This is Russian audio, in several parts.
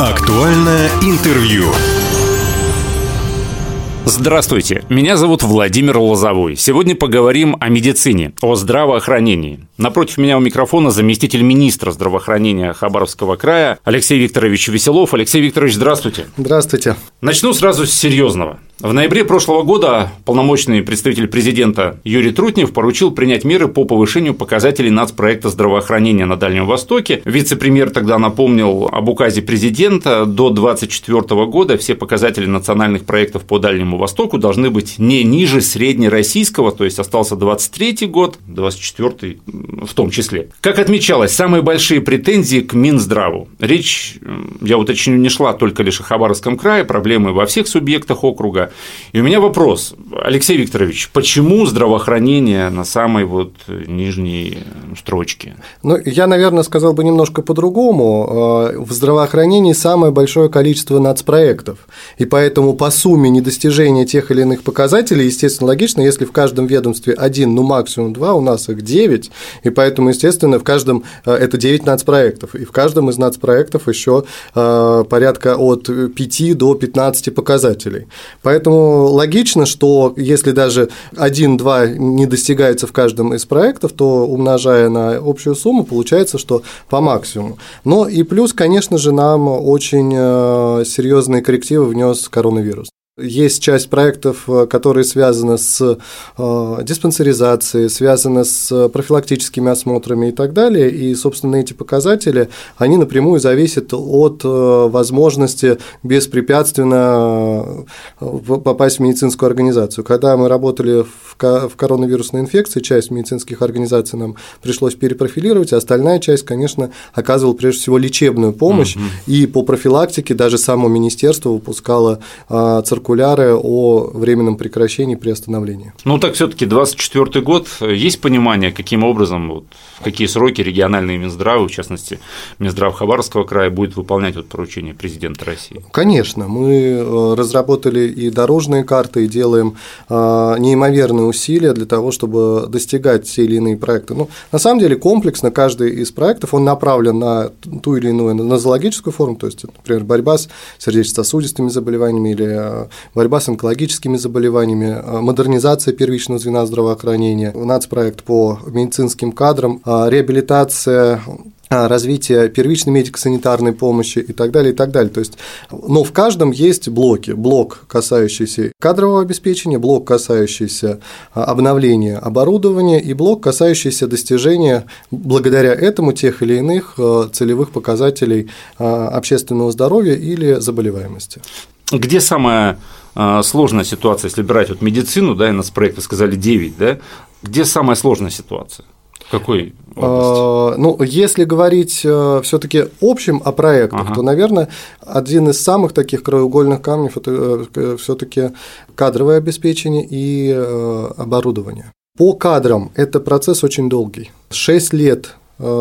Актуальное интервью. Здравствуйте, меня зовут Владимир Лозовой. Сегодня поговорим о медицине, о здравоохранении. Напротив меня у микрофона заместитель министра здравоохранения Хабаровского края Алексей Викторович Веселов. Алексей Викторович, здравствуйте. Здравствуйте. Начну сразу с серьезного. В ноябре прошлого года полномочный представитель президента Юрий Трутнев поручил принять меры по повышению показателей нацпроекта здравоохранения на Дальнем Востоке. Вице-премьер тогда напомнил об указе президента. До 2024 года все показатели национальных проектов по Дальнему Востоку должны быть не ниже среднероссийского, то есть остался 23 год, 24 в том числе. Как отмечалось, самые большие претензии к Минздраву. Речь, я уточню, не шла только лишь о Хабаровском крае, проблемы во всех субъектах округа. И у меня вопрос, Алексей Викторович, почему здравоохранение на самой вот нижней строчке? Ну, я, наверное, сказал бы немножко по-другому. Э, в здравоохранении самое большое количество нацпроектов, и поэтому по сумме недостижения тех или иных показателей, естественно, логично, если в каждом ведомстве один, ну максимум два, у нас их девять, и поэтому, естественно, в каждом э, это девять нацпроектов, и в каждом из нацпроектов еще э, порядка от 5 до 15 показателей. Поэтому Поэтому логично, что если даже 1-2 не достигается в каждом из проектов, то умножая на общую сумму, получается, что по максимуму. Но и плюс, конечно же, нам очень э, серьезные коррективы внес коронавирус. Есть часть проектов, э, которые связаны с э, диспансеризацией, связаны с профилактическими осмотрами и так далее. И, собственно, эти показатели, они напрямую зависят от э, возможности беспрепятственно попасть в медицинскую организацию. Когда мы работали в коронавирусной инфекции, часть медицинских организаций нам пришлось перепрофилировать, а остальная часть, конечно, оказывала прежде всего лечебную помощь. Угу. И по профилактике даже само министерство выпускало циркулярные циркуляры о временном прекращении приостановления. Ну так все-таки 24 год, есть понимание, каким образом, вот, в какие сроки региональные Минздравы, в частности, Минздрав Хабаровского края будет выполнять вот поручение президента России? Конечно, мы э, разработали и дорожные карты, и делаем э, неимоверные усилия для того, чтобы достигать те или иные проекты. Ну, на самом деле комплексно каждый из проектов, он направлен на ту или иную нозологическую форму, то есть, например, борьба с сердечно-сосудистыми заболеваниями или э, борьба с онкологическими заболеваниями, а, модернизация первичного звена здравоохранения, нацпроект по медицинским кадрам, а, реабилитация а, развитие первичной медико-санитарной помощи и так далее, и так далее. То есть, но в каждом есть блоки. Блок, касающийся кадрового обеспечения, блок, касающийся обновления оборудования и блок, касающийся достижения благодаря этому тех или иных целевых показателей общественного здоровья или заболеваемости. Где самая а, сложная ситуация, если брать вот медицину, да, и нас проекты сказали 9, да, где самая сложная ситуация? Какой области? А, ну, если говорить э, все-таки общим о проектах, ага. то, наверное, один из самых таких краеугольных камней это э, все-таки кадровое обеспечение и э, оборудование. По кадрам это процесс очень долгий. Шесть лет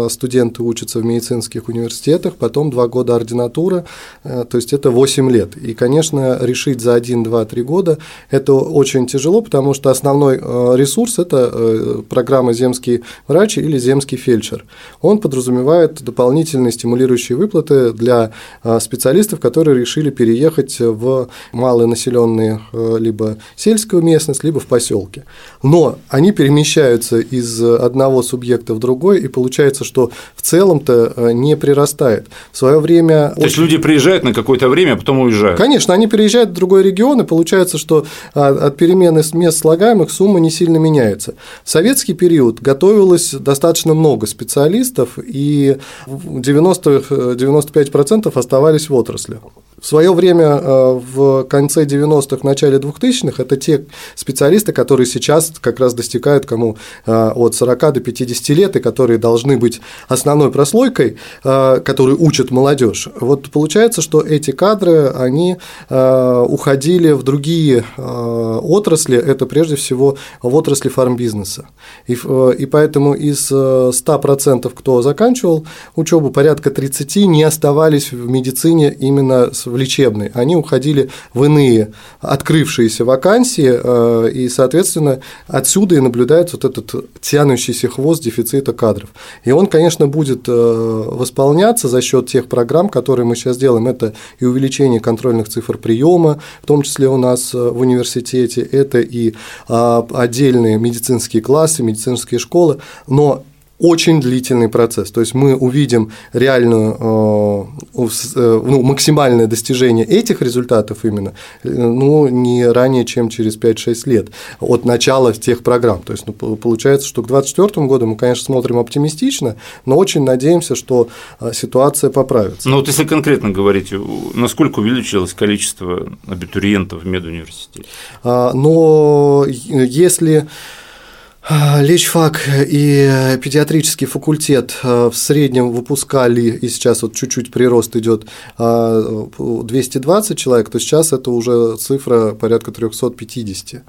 студенты учатся в медицинских университетах, потом два года ординатура, э, то есть это 8 лет. И, конечно, решить за 1, 2, 3 года это очень тяжело, потому что основной э, ресурс – это программа «Земский врач» или «Земский фельдшер». Он подразумевает дополнительные стимулирующие выплаты для специалистов, которые решили переехать в малонаселенные либо сельскую местность, либо в поселке. Но они перемещаются из одного субъекта в другой и получают получается, что в целом-то э, не прирастает. В свое время. То есть люди приезжают на какое-то время, а потом уезжают. Конечно, они переезжают в другой регион, и получается, что а, от перемены мест слагаемых сумма не сильно меняется. В советский период готовилось достаточно много специалистов, и 90-95% оставались в отрасли. В свое время, э, в конце 90-х, начале 2000-х, это те специалисты, которые сейчас как раз достигают кому э, от 40 до 50 лет, и которые должны быть основной прослойкой, э, которые учат молодежь. Вот получается, что эти кадры, они уходили в другие отрасли, это прежде всего в отрасли фармбизнеса. И, и поэтому из 100%, кто заканчивал учебу, порядка 30 не оставались в медицине именно с в лечебной, они уходили в иные открывшиеся вакансии, и, соответственно, отсюда и наблюдается вот этот тянущийся хвост дефицита кадров. И он, конечно, будет восполняться за счет тех программ, которые мы сейчас делаем. Это и увеличение контрольных цифр приема, в том числе у нас в университете, это и отдельные медицинские классы, медицинские школы, но очень длительный процесс. То есть мы увидим реальную, э, э, ну, максимальное достижение этих результатов именно э, ну, не ранее, чем через 5-6 лет от начала тех программ. То есть ну, получается, что к 2024 году мы, конечно, смотрим оптимистично, но очень надеемся, что ситуация поправится. Ну вот если конкретно говорить, насколько увеличилось количество абитуриентов в медуниверситете? А, но если Лечфак и педиатрический факультет а, в среднем выпускали, и сейчас вот чуть-чуть прирост идет 220 человек, то сейчас это уже цифра порядка 350.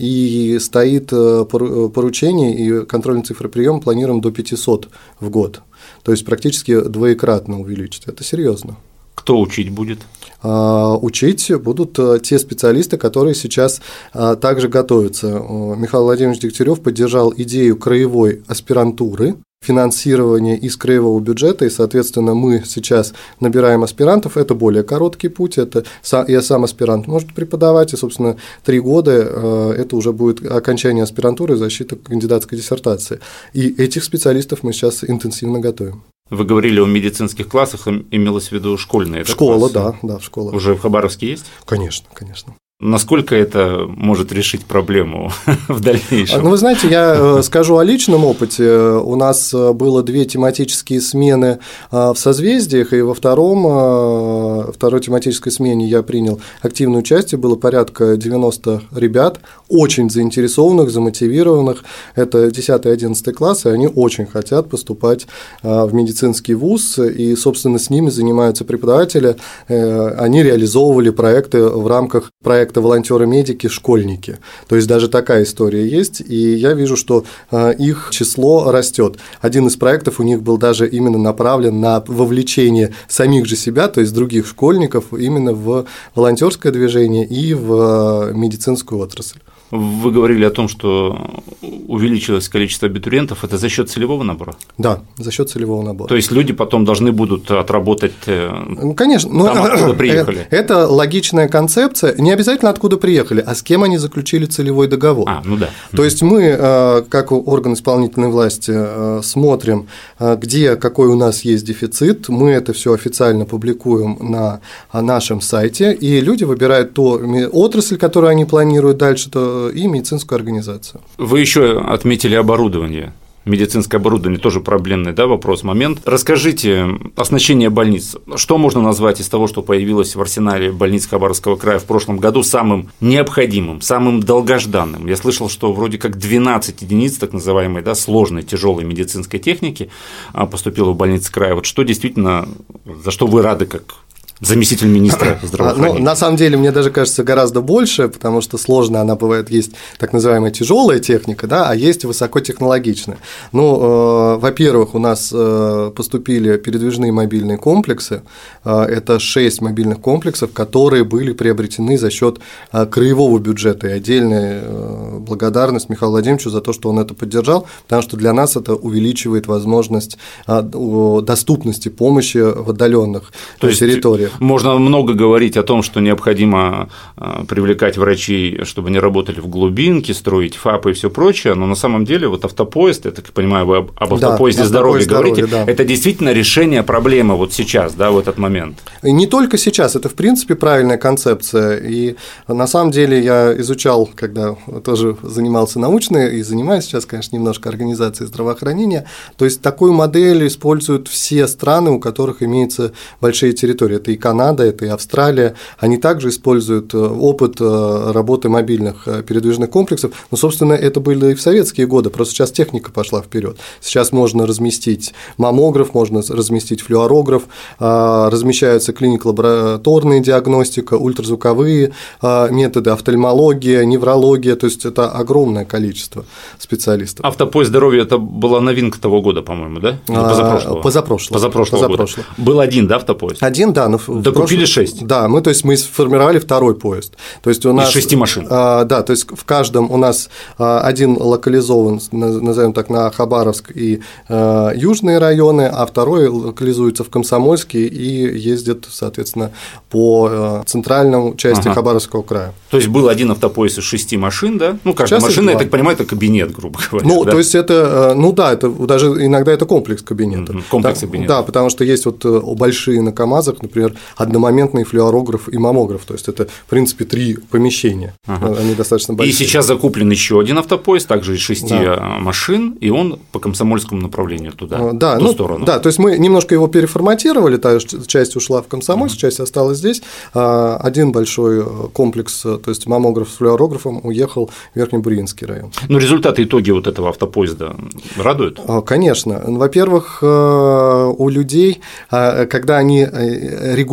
И стоит э, поручение, и контрольная цифра приема планируем до 500 в год. То есть практически двоекратно увеличить. Это серьезно. Кто учить будет? А, учить будут э, те специалисты, которые сейчас а, также готовятся. Михаил Владимирович Дегтярев поддержал идею краевой аспирантуры, финансирование из краевого бюджета, и, соответственно, мы сейчас набираем аспирантов, это более короткий путь, это я сам аспирант может преподавать, и, собственно, три года э, это уже будет окончание аспирантуры и защита кандидатской диссертации. И этих специалистов мы сейчас интенсивно готовим. Вы говорили о медицинских классах, имелось в виду школьные. Школа, да, да, школа. Уже в Хабаровске есть? Конечно, конечно. Насколько это может решить проблему в дальнейшем? Ну, вы знаете, я э, скажу о личном опыте. У нас э, было две тематические смены э, в созвездиях, и во втором, второй тематической смене я принял активное участие. Было порядка 90 ребят, очень заинтересованных, замотивированных. Это 10-11 классы, и они очень хотят поступать в медицинский вуз, и, собственно, с ними занимаются преподаватели. Они реализовывали проекты в рамках проекта проекта «Волонтеры-медики» школьники. То есть даже такая история есть, и я вижу, что а, их число растет. Один из проектов у них был даже именно направлен на вовлечение самих же себя, то есть других школьников, именно в волонтерское движение и в а, медицинскую отрасль. Вы говорили о том, что увеличилось количество абитуриентов. Это за счет целевого набора? Да, за счет целевого набора. То есть люди потом должны будут отработать э, ну, Конечно, но там, откуда приехали? Это логичная концепция. Не обязательно откуда приехали, а с кем они заключили целевой договор. А, ну да. То есть мы, э, как орган исполнительной власти, э, смотрим, где какой у нас есть дефицит. Мы это все официально публикуем на нашем сайте, и люди выбирают ту отрасль, которую они планируют дальше, и медицинскую организацию. Вы еще отметили оборудование медицинское оборудование тоже проблемный да, вопрос, момент. Расскажите, оснащение больниц. Что можно назвать из того, что появилось в арсенале больниц Хабаровского края в прошлом году самым необходимым, самым долгожданным? Я слышал, что вроде как 12 единиц так называемой да, сложной, тяжелой медицинской техники а, поступило в больницы края. Вот что действительно, за что вы рады как заместитель министра а, здравоохранения? Ну, на самом деле, мне даже кажется, гораздо больше, потому что сложно она бывает, есть так называемая тяжелая техника, да, а есть высокотехнологичная. Ну, э, во-первых, у нас э, поступили передвижные мобильные комплексы, э, это шесть мобильных комплексов, которые были приобретены за счет э, краевого бюджета, и отдельная э, благодарность Михаилу Владимировичу за то, что он это поддержал, потому что для нас это увеличивает возможность э, доступности помощи в отдаленных то есть территориях Можно много говорить о том, что необходимо а, привлекать врачей, чтобы они работали в глубинке, строить ФАПы и все прочее, но на самом деле вот автопоезд, я так понимаю, вы об автопоезде да, здоровья здоровья, говорите, да. это действительно решение проблемы вот сейчас, да, в этот момент. И не только сейчас, это в принципе правильная концепция, и на самом деле я изучал, когда тоже занимался научной и занимаюсь сейчас, конечно, немножко организацией здравоохранения, то есть такую модель используют все страны, у которых имеются большие территории, это и Канада, это и Австралия, они также используют э, опыт э, работы мобильных э, передвижных комплексов, но, собственно, это были и в советские годы, просто сейчас техника пошла вперед. Сейчас можно разместить маммограф, можно разместить флюорограф, размещаются клиник-лабораторная диагностика, ультразвуковые методы, офтальмология, неврология, то есть это огромное количество специалистов. Автопоезд здоровья – это была новинка того года, по-моему, да? Позапрошлого. Позапрошлого. Позапрошлого. Позапрошлого. Позапрошлого. Был один, да, автопоезд? Один, да, но Докупили прошлом... 6? Да, мы, то есть, мы сформировали второй поезд. То есть у нас... Из шести машин? А, да, то есть в каждом у нас а, один локализован, назовем так, на Хабаровск и а, южные районы, а второй локализуется в Комсомольске и ездит, соответственно, по а, центральному части ага. Хабаровского края. То есть был один автопоезд из шести машин, да? Ну, каждая Сейчас машина, я так понимаю, это кабинет, грубо говоря. Ну, да? то есть это, ну да, это даже иногда это комплекс кабинета. Комплекс кабинета. Да, потому что есть вот э, большие на КАМАЗах, например, одномоментный флюорограф и маммограф, то есть это, в принципе, три помещения, ага. они достаточно большие. И сейчас закуплен еще один автопоезд, также из шести да. машин, и он по комсомольскому направлению туда, а, да, в ту ну, сторону. Да, то есть мы немножко его переформатировали, та часть ушла в комсомольск, ага. часть осталась здесь, а один большой э, комплекс, э, то есть маммограф с флюорографом уехал в Верхнебуринский район. Ну, результаты, итоги вот этого автопоезда радуют? А, конечно. Во-первых, у людей, когда они регулярно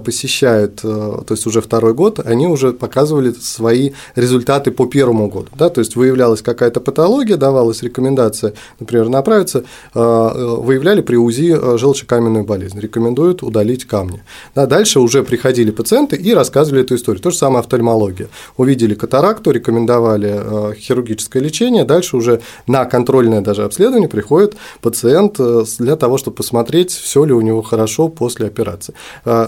посещают, то есть уже второй год, они уже показывали свои результаты по первому году. Да? То есть выявлялась какая-то патология, давалась рекомендация, например, направиться, выявляли при УЗИ желчекаменную болезнь, рекомендуют удалить камни. Да, дальше уже приходили пациенты и рассказывали эту историю. То же самое офтальмология. Увидели катаракту, рекомендовали хирургическое лечение, дальше уже на контрольное даже обследование приходит пациент для того, чтобы посмотреть, все ли у него хорошо после операции.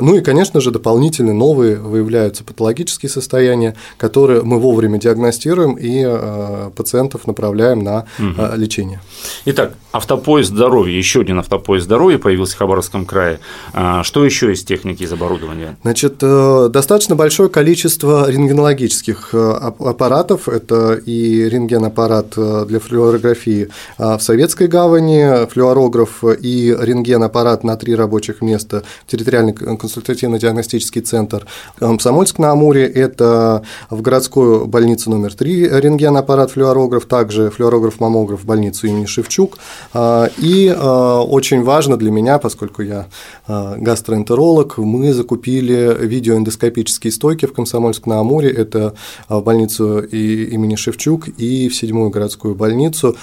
Ну и, конечно же, дополнительно новые выявляются патологические состояния, которые мы вовремя диагностируем и э, пациентов направляем на угу. лечение. Итак, автопоезд здоровья, еще один автопоезд здоровья появился в Хабаровском крае. А, что еще из техники, из оборудования? Значит, э, достаточно большое количество рентгенологических аппаратов. Это и рентгенаппарат для флюорографии в Советской гавани, флюорограф и рентгенаппарат на три рабочих места, территориальный консультативно-диагностический центр Комсомольск на Амуре, это в городскую больницу номер 3 рентген-аппарат флюорограф, также флюорограф-маммограф в больницу имени Шевчук. А, и а, очень важно для меня, поскольку я а, гастроэнтеролог, мы закупили видеоэндоскопические стойки в Комсомольск на Амуре, это в больницу имени Шевчук и в седьмую городскую больницу.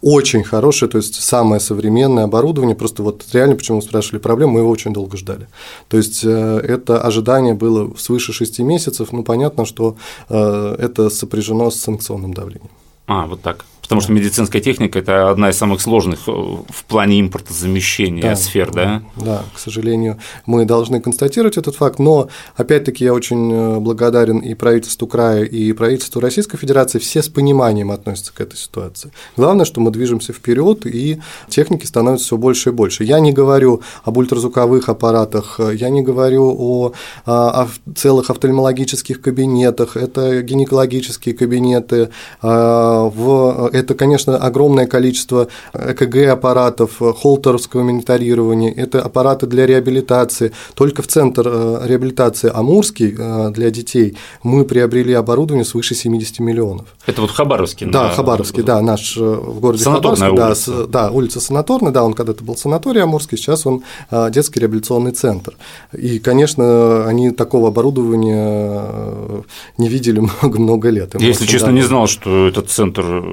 Очень хорошее, то есть самое современное оборудование, просто вот реально, почему спрашивали проблему, мы его очень долго ждали. То есть э, это ожидание было свыше 6 месяцев, ну понятно, что э, это сопряжено с санкционным давлением. А, вот так. Потому что медицинская техника – это одна из самых сложных э, в плане импортозамещения да, сфер, да? Да, к сожалению, мы должны констатировать этот факт, но, опять-таки, я очень э, благодарен и правительству края, и правительству Российской Федерации, все с пониманием относятся к этой ситуации. Главное, что мы движемся вперед, и техники становится все больше и больше. Я не говорю об ультразвуковых аппаратах, я не говорю о, о целых офтальмологических кабинетах, это гинекологические кабинеты, в это, конечно, огромное количество ЭКГ-аппаратов, холтеровского мониторирования, это аппараты для реабилитации. Только в Центр э, реабилитации Амурский э, для детей мы приобрели оборудование свыше 70 миллионов. Это вот Хабаровский? Да, Хабаровский, да, наш э, в городе Санаторная Хабаровск. Улица. Да, да, улица Санаторная, да, он когда-то был санаторий Амурский, сейчас он детский реабилитационный центр. И, конечно, они такого оборудования не видели много-много лет. Я, если честно, не знал, что этот центр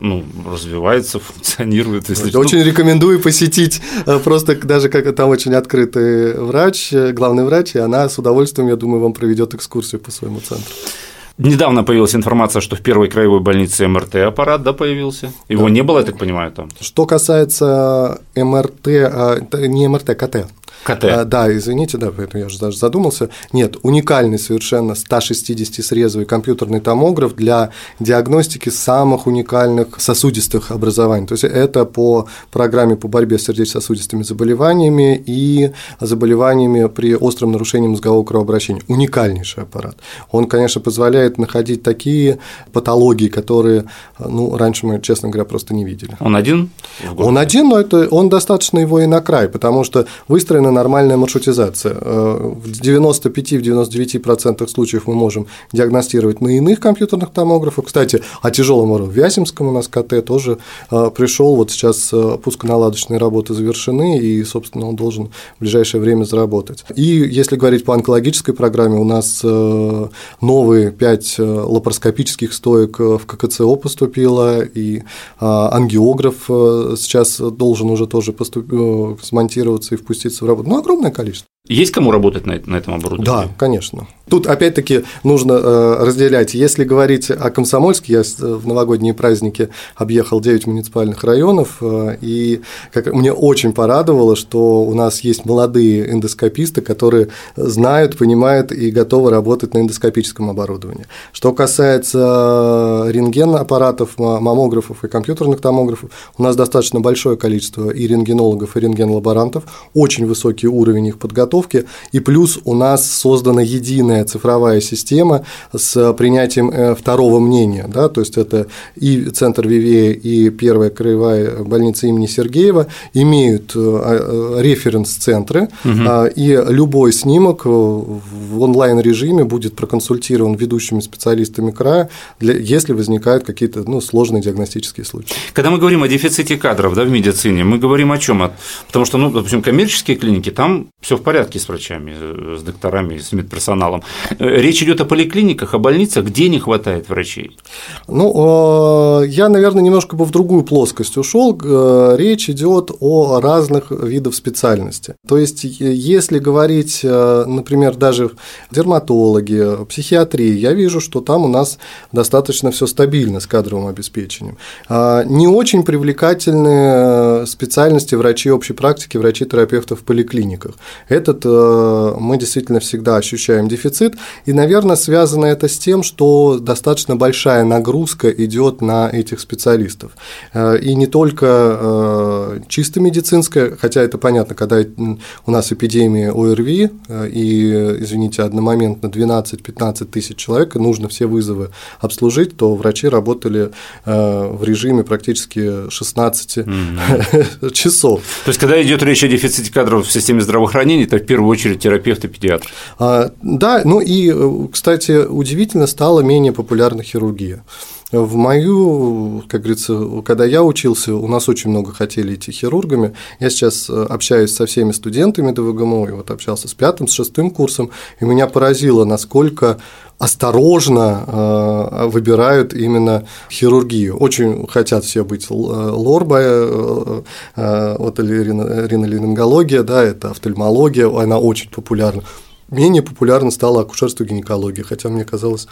ну, развивается, функционирует. Если Я очень рекомендую посетить, э, просто даже как там очень открытый врач, э, главный врач, и она с удовольствием, я думаю, вам проведет экскурсию по своему центру. Недавно появилась информация, что в первой краевой больнице МРТ аппарат да, появился. Его да. не было, я так понимаю, там. Что касается МРТ, а, не МРТ, КТ. КТ. А, да, извините, да, поэтому я уже даже задумался. Нет, уникальный совершенно 160-срезовый компьютерный томограф для диагностики самых уникальных сосудистых образований. То есть это по программе по борьбе с сердечно-сосудистыми заболеваниями и заболеваниями при остром нарушении мозгового кровообращения. Уникальнейший аппарат. Он, конечно, позволяет находить такие патологии, которые, ну, раньше мы, честно говоря, просто не видели. Он один? Он один, но это, он достаточно его и на край, потому что выстроена нормальная маршрутизация. Э, в 95-99% случаев мы можем диагностировать на иных компьютерных томографах. Кстати, о тяжелом уровне. Вяземском у нас КТ тоже э, пришел, вот сейчас э, пусконаладочные работы завершены, и, собственно, он должен в ближайшее время заработать. И если говорить по онкологической программе, у нас новые 5 лапароскопических стоек в ККЦО поступило, и ангиограф сейчас должен уже тоже поступ... смонтироваться и впуститься в работу ну, огромное количество. Есть кому работать на, этом оборудовании? Да, конечно. Тут опять-таки нужно э, разделять. Если говорить о Комсомольске, я в новогодние праздники объехал 9 муниципальных районов, э, и как, мне очень порадовало, что у нас есть молодые эндоскописты, которые знают, понимают и готовы работать на эндоскопическом оборудовании. Что касается рентген-аппаратов, маммографов и компьютерных томографов, у нас достаточно большое количество и рентгенологов, и рентген-лаборантов, очень высокий уровень их подготовки, и плюс у нас создана единая цифровая система с принятием э, второго мнения, да, то есть это и Центр Вивея, и Первая краевая больница имени Сергеева имеют э, а, референс-центры, угу. и любой снимок в онлайн-режиме будет проконсультирован ведущими специалистами края, для, если возникают какие-то ну, сложные диагностические случаи. Когда мы говорим о дефиците кадров да, в медицине, мы говорим о чем? Потому что, ну, допустим, коммерческие клиники, там все в порядке с врачами, с докторами, с медперсоналом. Э, речь идет о поликлиниках, о больницах, где не хватает врачей? Ну, э, я, наверное, немножко бы в другую плоскость ушел. Э, речь идет о разных видах специальности. То есть, если говорить, например, даже дерматологи, психиатрии, я вижу, что там у нас достаточно все стабильно с кадровым обеспечением. Не очень привлекательные специальности врачей общей практики, врачей-терапевтов в поликлиниках. Этот мы действительно всегда ощущаем дефицит. И, наверное, связано это с тем, что достаточно большая нагрузка идет на этих специалистов. Э, и не только э, чисто медицинская, хотя это понятно, когда у нас эпидемия ОРВИ, э, и, извините, одномоментно 12-15 тысяч человек, и нужно все вызовы обслужить, то врачи работали в режиме практически 16 mm-hmm. часов. То есть, когда идет речь о дефиците кадров в системе здравоохранения, это в первую очередь терапевт и педиатр. А, да, ну и, э, кстати, удивительно стала менее популярна хирургия. В мою, как говорится, когда я учился, у нас очень много хотели идти хирургами. Я сейчас э, общаюсь со всеми студентами ДВГМО, и вот общался с пятым, с шестым курсом, и меня поразило, насколько осторожно э, выбирают именно хирургию. Очень хотят все быть лорбой, вот ринолингология, да, это офтальмология, она очень популярна менее популярна стала акушерство и гинекология, хотя мне казалось,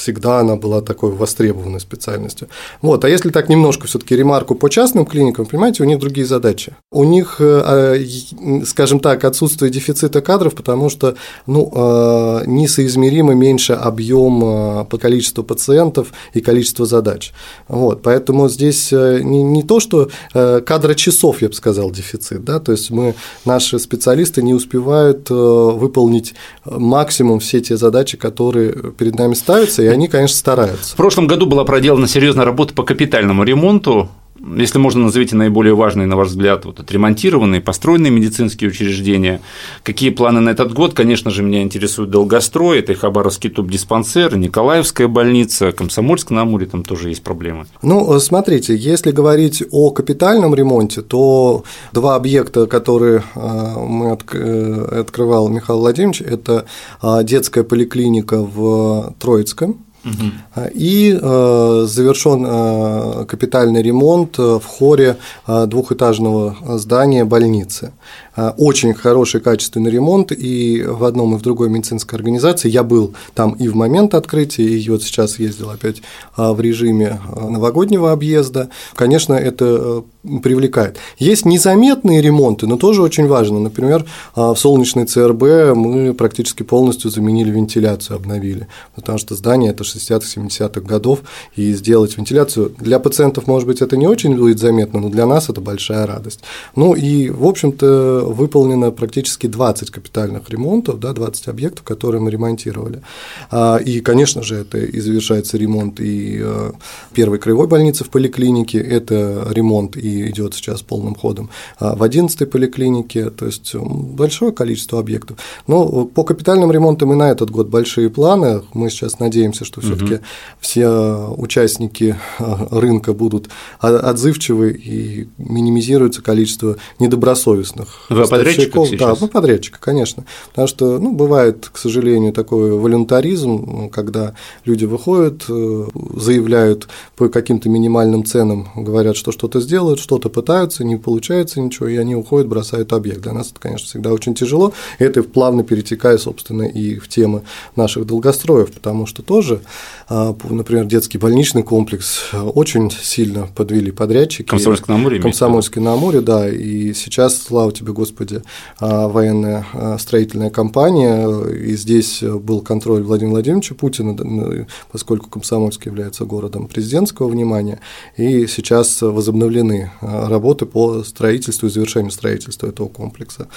всегда она была такой востребованной специальностью. Вот. А если так немножко все таки ремарку по частным клиникам, понимаете, у них другие задачи. У них, э, а, скажем так, отсутствие дефицита кадров, потому что ну, э, несоизмеримо меньше объем э, по количеству пациентов и количество задач. Вот. Поэтому здесь не, не то, что кадра часов, я бы сказал, дефицит, да, то есть мы, наши специалисты не успевают выполнить максимум все те задачи, которые перед нами ставятся, и они, конечно, стараются. В прошлом году была проделана серьезная работа по капитальному ремонту если можно, назовите наиболее важные, на ваш взгляд, вот отремонтированные, построенные медицинские учреждения. Какие планы на этот год? Конечно же, меня интересует долгострой, это и Хабаровский туб-диспансер, Николаевская больница, Комсомольск на Амуре, там тоже есть проблемы. Ну, смотрите, если говорить о капитальном ремонте, то два объекта, которые э, мы э, открывал Михаил Владимирович, это э, детская поликлиника в Троицком, и э, завершен э, капитальный ремонт э, в хоре двухэтажного здания больницы. Очень хороший качественный ремонт, и в одном и в другой медицинской организации я был там и в момент открытия, и вот сейчас ездил опять в режиме новогоднего объезда. Конечно, это привлекает. Есть незаметные ремонты, но тоже очень важно. Например, в солнечной ЦРБ мы практически полностью заменили вентиляцию, обновили, потому что здание это 60-70-х годов, и сделать вентиляцию для пациентов, может быть, это не очень будет заметно, но для нас это большая радость. Ну и, в общем-то, выполнено практически 20 капитальных ремонтов, да, 20 объектов, которые мы ремонтировали. А, и, конечно же, это и завершается ремонт и э, первой краевой больницы в поликлинике, это ремонт и идет сейчас полным ходом а, в 11-й поликлинике, то есть большое количество объектов. Но по капитальным ремонтам и на этот год большие планы. Мы сейчас надеемся, что все-таки угу. все участники а, рынка будут отзывчивы и минимизируется количество недобросовестных Вы подрядчиков Да, мы подрядчика, конечно. Потому что, ну, бывает, к сожалению, такой волюнтаризм, когда люди выходят, э, заявляют по каким-то минимальным ценам, говорят, что что-то сделают, что-то пытаются, не получается ничего, и они уходят, бросают объект. Для нас это, конечно, всегда очень тяжело. Это плавно перетекает, собственно, и в темы наших долгостроев, потому что тоже, а, например, детский больничный комплекс очень сильно подвели подрядчики. Комсомольский на Амуре? Комсомольский на Амуре, да. И сейчас, слава тебе, Господи, а, военная а, строительная компания, и здесь был контроль Владимира Владимировича Путина, поскольку Комсомольск является городом президентского внимания, и сейчас возобновлены работы по строительству и завершению строительства этого комплекса.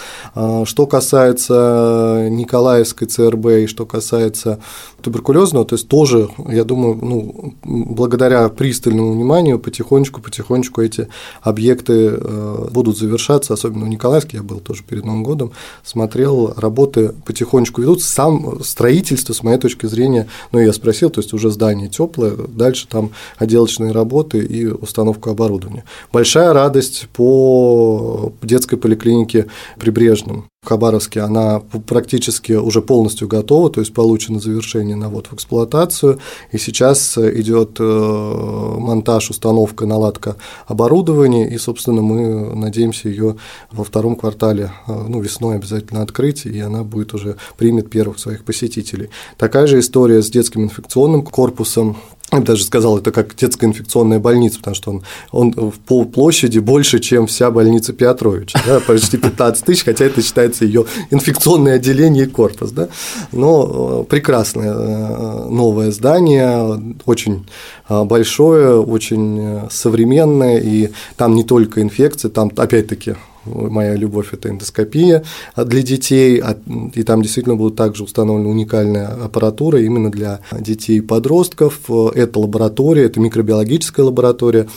Что касается Николаевской ЦРБ и что касается туберкулезного, то есть тоже, я думаю, ну, благодаря пристальному вниманию потихонечку-потихонечку эти объекты э, будут завершаться, особенно в Николаевске, я был тоже перед Новым годом, смотрел, работы потихонечку ведутся, сам строительство, с моей точки зрения, ну, я спросил, то есть уже здание теплое, дальше там отделочные работы и установка оборудования. Большая радость по детской поликлинике Прибрежным в Хабаровске, она практически уже полностью готова, то есть получено завершение на ввод в эксплуатацию, и сейчас идет э, монтаж, установка, наладка оборудования, и, собственно, мы надеемся ее во втором квартале, э, ну, весной обязательно открыть, и она будет уже примет первых своих посетителей. Такая же история с детским инфекционным корпусом, даже сказал, это как детская инфекционная больница, потому что он, он в пол площади больше, чем вся больница Петровича, да, почти 15 тысяч, хотя это считается ее инфекционное отделение и корпус. Да. Но э, прекрасное э, новое здание, очень э, большое, очень современное, и там не только инфекции, там опять-таки моя любовь – это эндоскопия для детей, а, и там действительно будет также установлена уникальная аппаратура именно для детей и подростков. Это лаборатория, это микробиологическая лаборатория,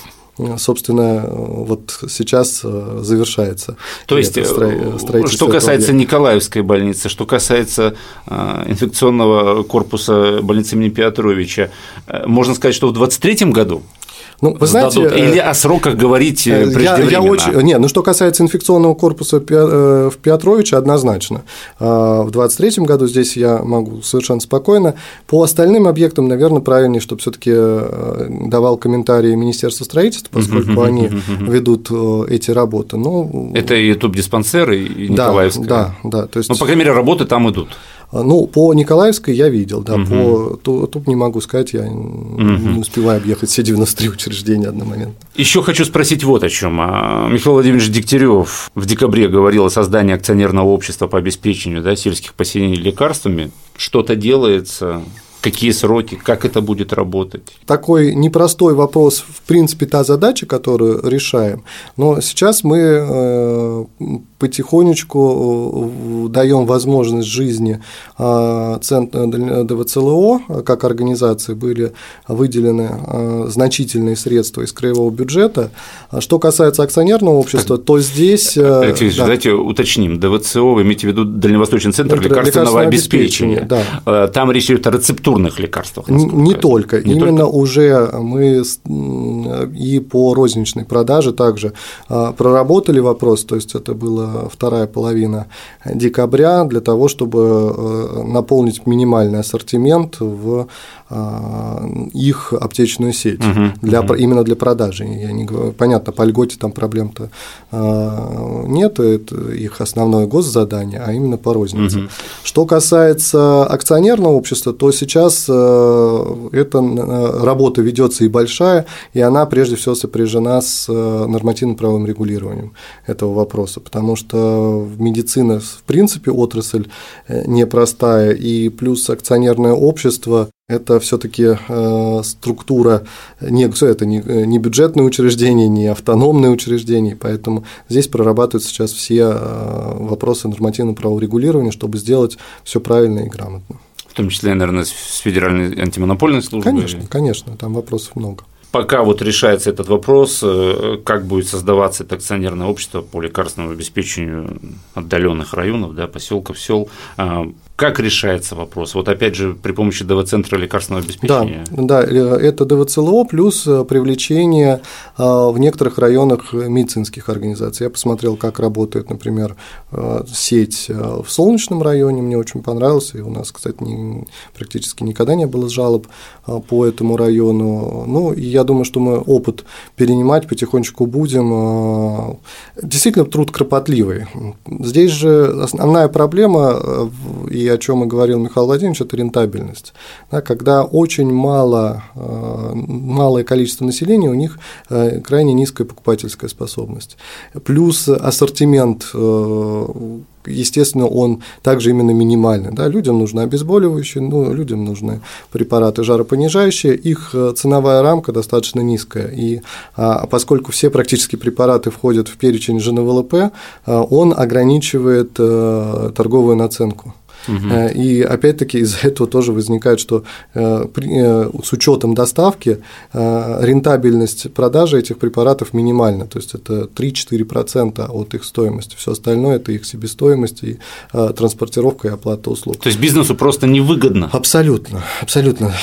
собственно, вот сейчас э, завершается. То есть, э, что касается Николаевской больницы, что касается э, инфекционного корпуса больницы имени Петровича, можно сказать, что в 2023 году ну, вы знаете, Или о сроках говорить преждевременно? Я, я очень, не, ну что касается инфекционного корпуса в Петровиче, однозначно. А, в 2023 году здесь я могу совершенно спокойно. По остальным объектам, наверное, правильнее, чтобы все таки давал комментарии Министерства строительства, поскольку они ведут эти работы. Ну, Это и туб-диспансер, и Николаевская. Да, да, да. То есть... Ну, по крайней мере, работы там идут. А, ну, по Николаевской я видел, да, угу. по тут, тут не могу сказать, я угу. не успеваю объехать все 93 учреждения одномоментно. Еще хочу спросить вот о чем. А, Михаил Владимирович Дегтярев в декабре говорил о создании акционерного общества по обеспечению да, сельских поселений лекарствами. Что-то делается, какие сроки, как это будет работать? Такой непростой вопрос, в принципе, та задача, которую решаем, но сейчас мы э, потихонечку э, даем возможность жизни э, Центра ДВЦЛО как организации были выделены значительные средства из краевого бюджета. Что касается акционерного общества, то здесь… Алексей да. давайте уточним. ДВЦО, вы имеете в виду Дальневосточный центр лекарственного, обеспечения. обеспечения да. Там речь идет о рецептурных лекарствах? Не только. Не Именно только? уже мы и по розничной продаже также а, проработали вопрос, то есть это была вторая половина декабря для того, чтобы э, наполнить минимальный ассортимент в их аптечную сеть угу, для, угу. именно для продажи. Я не говорю, понятно, по льготе там проблем-то а, нет, это их основное госзадание, а именно по рознице. Угу. Что касается акционерного общества, то сейчас э, эта э, работа ведется и большая, и она прежде всего сопряжена с э, нормативно-правовым регулированием этого вопроса, потому что медицина, в принципе, отрасль непростая, и плюс акционерное общество это все-таки э, структура, не, это не, не бюджетное учреждение, не автономное учреждение, поэтому здесь прорабатываются сейчас все э, вопросы нормативного правоурегулирования, чтобы сделать все правильно и грамотно. В том числе, наверное, с федеральной антимонопольной службой? Конечно, конечно, там вопросов много пока вот решается этот вопрос, э, как будет создаваться это акционерное общество по лекарственному обеспечению отдаленных районов, да, поселков, сел, Как решается вопрос? Вот опять же при помощи ДВ-центра лекарственного обеспечения. Да, да, это ДВЦЛО плюс привлечение в некоторых районах медицинских организаций. Я посмотрел, как работает, например, сеть в Солнечном районе, мне очень понравилось, и у нас, кстати, не, практически никогда не было жалоб по этому району. Ну, и я думаю, что мы опыт перенимать потихонечку будем. Действительно, труд кропотливый. Здесь же основная проблема, и о чем и говорил Михаил Владимирович, это рентабельность. Да, когда очень мало, малое количество населения, у них крайне низкая покупательская способность. Плюс ассортимент естественно, он также именно минимальный. Да? Людям нужны обезболивающие, ну, людям нужны препараты жаропонижающие, их э, ценовая рамка достаточно низкая. И а, поскольку все практически препараты входят в перечень ЖНВЛП, а, он ограничивает а, торговую наценку. Угу. И опять-таки из-за этого тоже возникает, что э, э, с учетом доставки рентабельность продажи этих препаратов минимальна, то есть это 3-4% от их стоимости, все остальное это их себестоимость и транспортировка и оплата услуг. То есть бизнесу просто невыгодно? Абсолютно, абсолютно.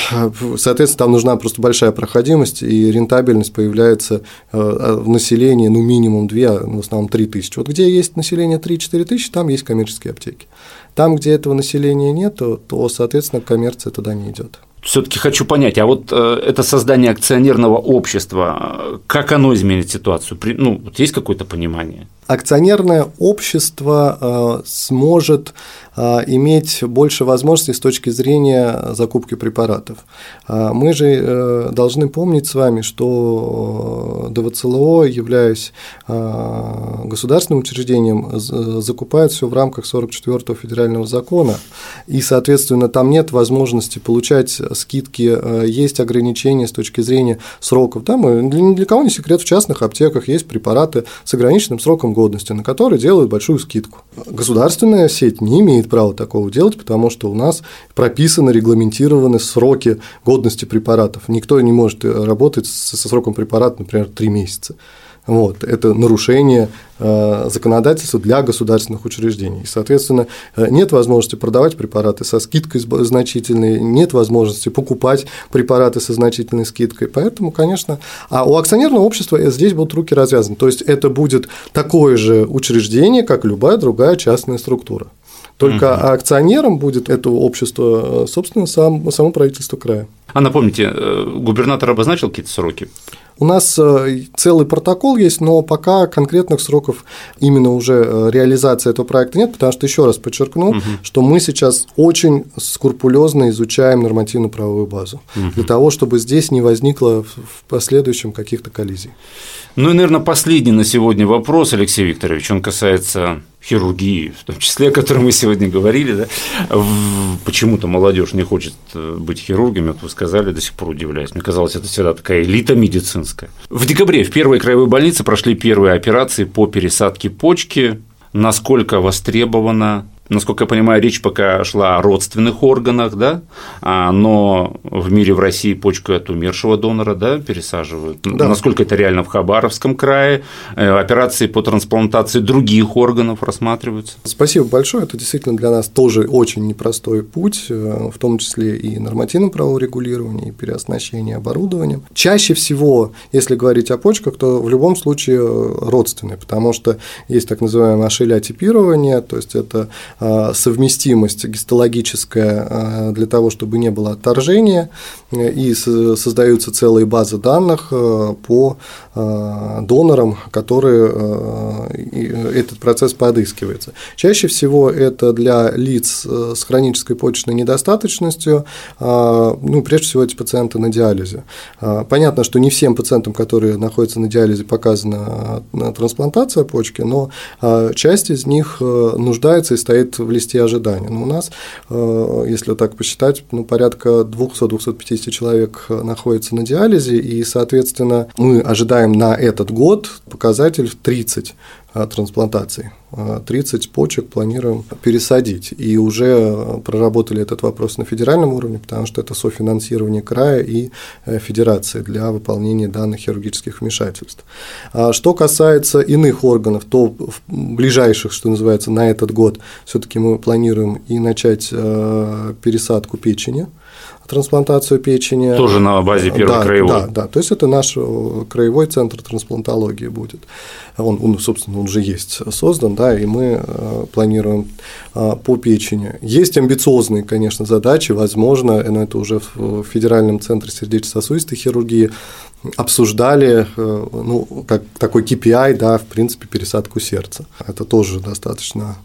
Соответственно, там нужна просто большая проходимость и рентабельность появляется в населении, ну минимум 2, в основном 3 тысячи. Вот где есть население 3-4 тысячи, там есть коммерческие аптеки. Там, где этого населения нет, то, соответственно, коммерция туда не идет. Все-таки хочу понять, а вот э, это создание акционерного общества, как оно изменит ситуацию? Ну, вот есть какое-то понимание? Акционерное общество э, сможет э, иметь больше возможностей с точки зрения закупки препаратов. Э, мы же должны помнить с вами, что ДВЦЛО, являясь государственным учреждением, закупает все в рамках 44-го федерального закона, и, соответственно, там нет возможности получать скидки, есть ограничения с точки зрения сроков. Там ни для кого не секрет, в частных аптеках есть препараты с ограниченным сроком годности, на которые делают большую скидку. Государственная сеть не имеет права такого делать, потому что у нас прописаны, регламентированы сроки годности препаратов. Никто не может работать со сроком препарата, например, 3 месяца. Вот, это нарушение э, законодательства для государственных учреждений. Соответственно, э, нет возможности продавать препараты со скидкой значительной, нет возможности покупать препараты со значительной скидкой. Поэтому, конечно, а у акционерного общества здесь будут руки развязаны. То есть это будет такое же учреждение, как любая другая частная структура. Только угу. акционером будет это общество, э, собственно, сам, само правительство края. А напомните, губернатор обозначил какие-то сроки? У нас э, целый протокол есть, но пока конкретных сроков именно уже э, реализации этого проекта нет, потому что, еще раз подчеркну, угу. что мы сейчас очень скрупулезно изучаем нормативную правовую базу угу. для того, чтобы здесь не возникло в последующем каких-то коллизий. Ну и, наверное, последний на сегодня вопрос, Алексей Викторович, он касается хирургии, в том числе, о которой мы сегодня говорили, да, почему-то молодежь не хочет э, быть хирургами, вот вы сказали, до сих пор удивляюсь. Мне казалось, это всегда такая элита медицинская. В декабре в первой краевой больнице прошли первые операции по пересадке почки. Насколько востребована насколько я понимаю, речь пока шла о родственных органах, да, а, но в мире в России почку от умершего донора, да, пересаживают. Да. Насколько это реально в Хабаровском крае? Э, операции по трансплантации других органов рассматриваются? Спасибо большое. Это действительно для нас тоже очень непростой путь, э, в том числе и нормативном правовом регулировании, и переоснащении оборудованием. Чаще всего, если говорить о почках, то в любом случае родственные, потому что есть так называемое ашелиотипирование, то есть это совместимость гистологическая э, для того, чтобы не было отторжения, и создаются целые базы данных э, по донорам, которые этот процесс подыскивается. Чаще всего это для лиц с хронической почечной недостаточностью, ну, прежде всего эти пациенты на диализе. Понятно, что не всем пациентам, которые находятся на диализе, показана трансплантация почки, но часть из них нуждается и стоит в листе ожидания. Но у нас, э, если так посчитать, ну, порядка 200-250 человек находится на диализе, и, соответственно, мы ожидаем на этот год показатель в 30 трансплантаций. 30 почек планируем пересадить. И уже проработали этот вопрос на федеральном уровне, потому что это софинансирование края и э, федерации для выполнения данных хирургических вмешательств. А что касается иных органов, то ближайших, что называется, на этот год все-таки мы планируем и начать э, пересадку печени трансплантацию печени. Тоже на базе первой да, краевой. Да, да, то есть это наш э, краевой центр трансплантологии будет. Он, он, собственно, он уже есть создан, да, и мы э, планируем э, по печени. Есть амбициозные, конечно, задачи, возможно, но это уже в Федеральном центре сердечно-сосудистой хирургии обсуждали, ну, как такой KPI, да, в принципе, пересадку сердца. Это тоже достаточно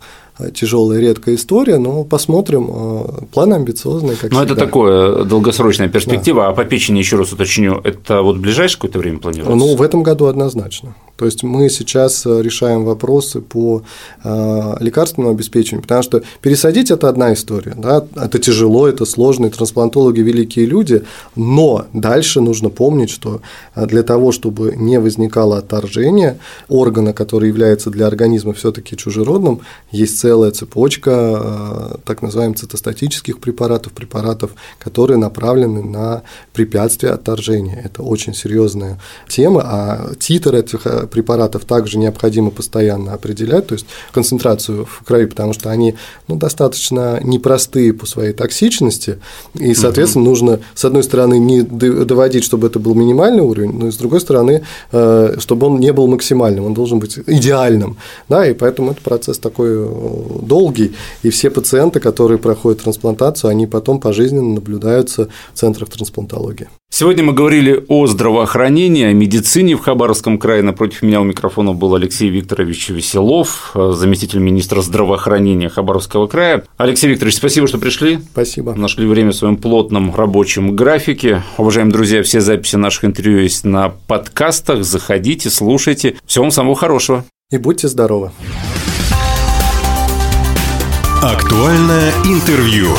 тяжелая, редкая история, но посмотрим. Э, планы амбициозные, как Но всегда. это такое долгосрочная перспектива, да. а по печени еще раз уточню, это вот в ближайшее какое-то время планируется? Ну, в этом году однозначно. То есть мы сейчас э, решаем вопросы по э, лекарственному обеспечению, потому что пересадить это одна история, да, это тяжело, это сложно, трансплантологи великие люди, но дальше нужно помнить, что для того, чтобы не возникало отторжение органа, который является для организма все-таки чужеродным, есть целая цепочка э, так называемых цитостатических препаратов, препаратов, которые направлены на препятствие отторжения. Это очень серьезная тема, а титр этих э, препаратов также необходимо постоянно определять, то есть концентрацию в крови, потому что они ну, достаточно непростые по своей токсичности, и, соответственно, угу. нужно, с одной стороны, не доводить, чтобы это был минимальный уровень, но и с другой стороны, э, чтобы он не был максимальным, он должен быть идеальным, да, и поэтому это процесс такой долгий, и все пациенты, которые проходят трансплантацию, они потом пожизненно наблюдаются в центрах трансплантологии. Сегодня мы говорили о здравоохранении, о медицине в Хабаровском крае. Напротив меня у микрофона был Алексей Викторович Веселов, заместитель министра здравоохранения Хабаровского края. Алексей Викторович, спасибо, что пришли. Спасибо. Нашли время в своем плотном рабочем графике. Уважаемые друзья, все записи наших интервью есть на подкастах. Заходите, слушайте. Всего вам самого хорошего. И будьте здоровы. Актуальное интервью.